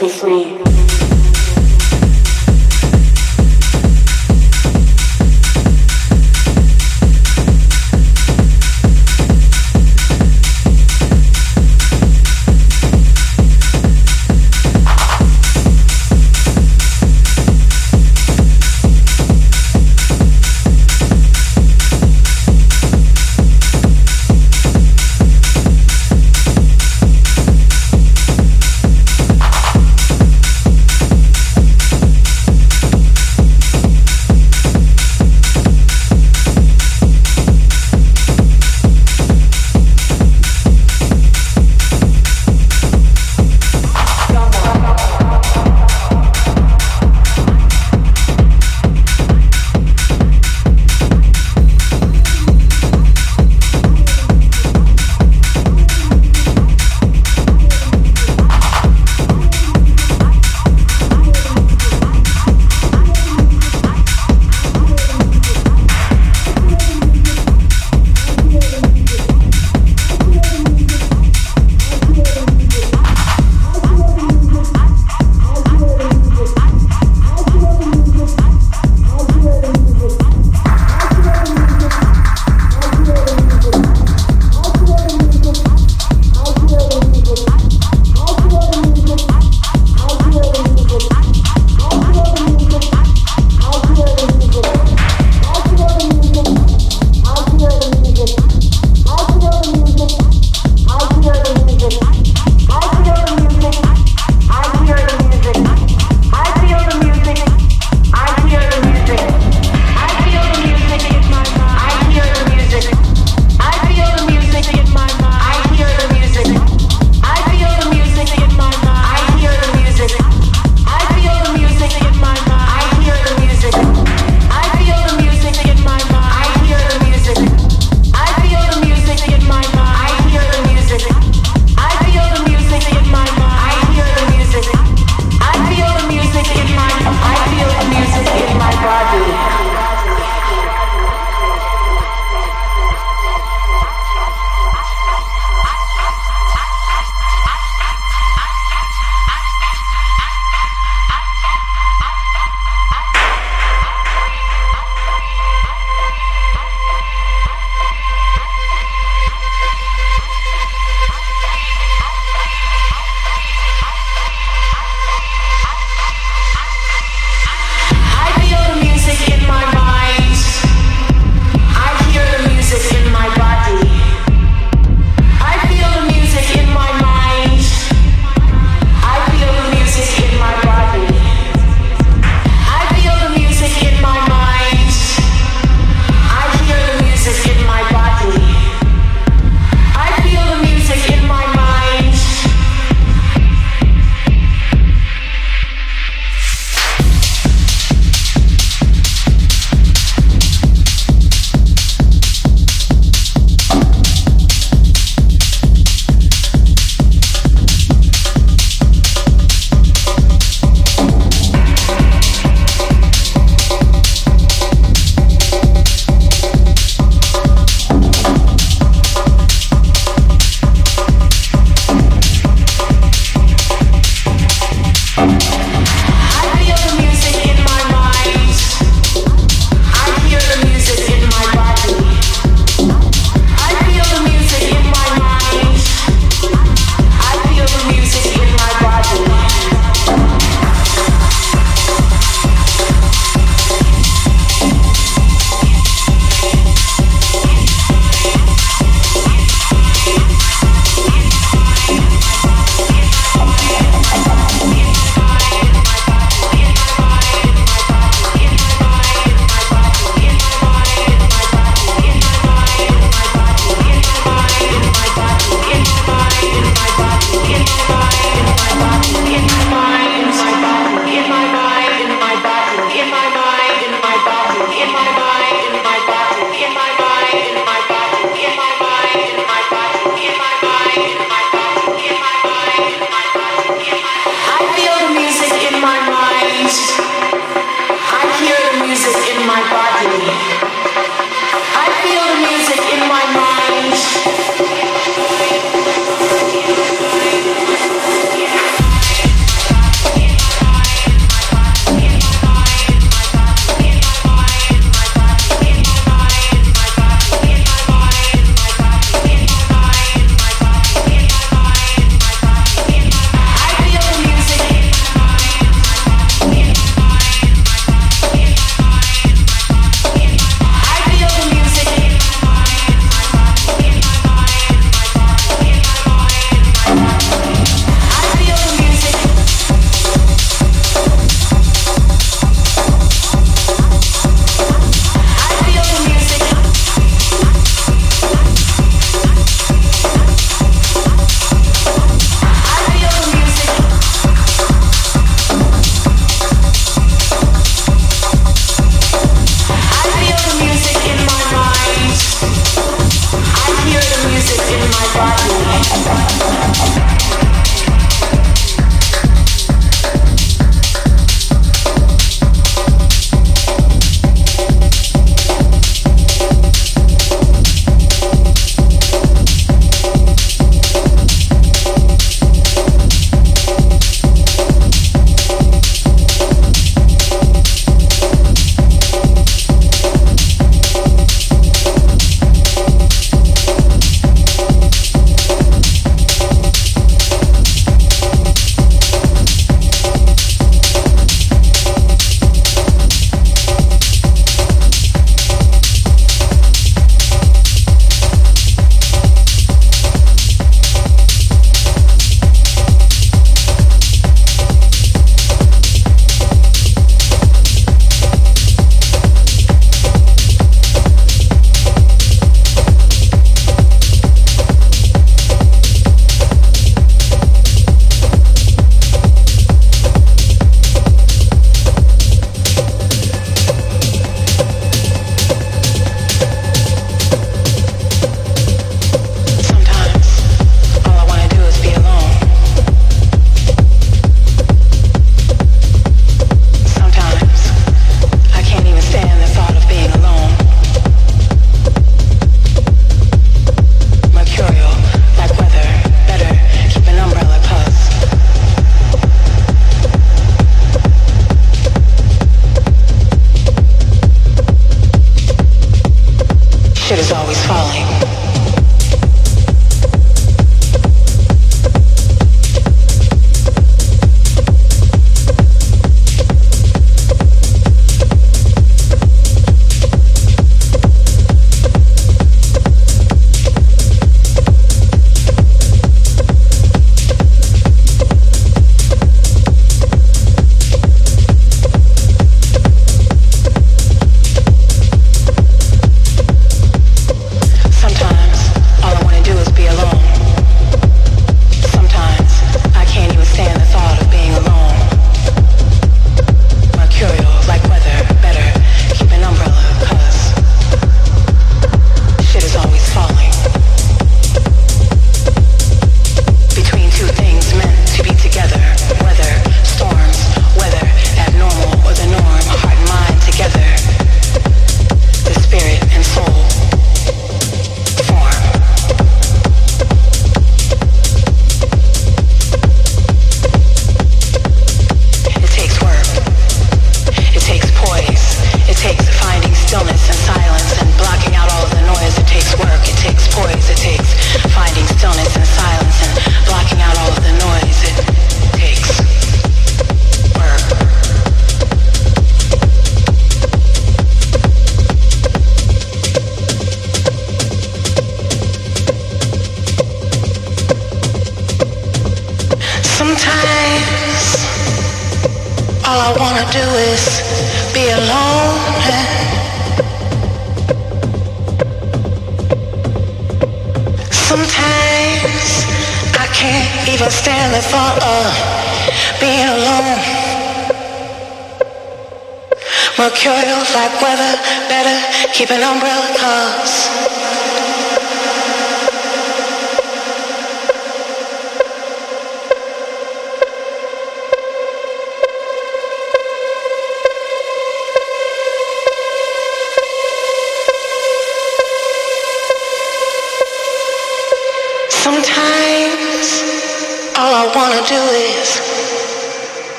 be free.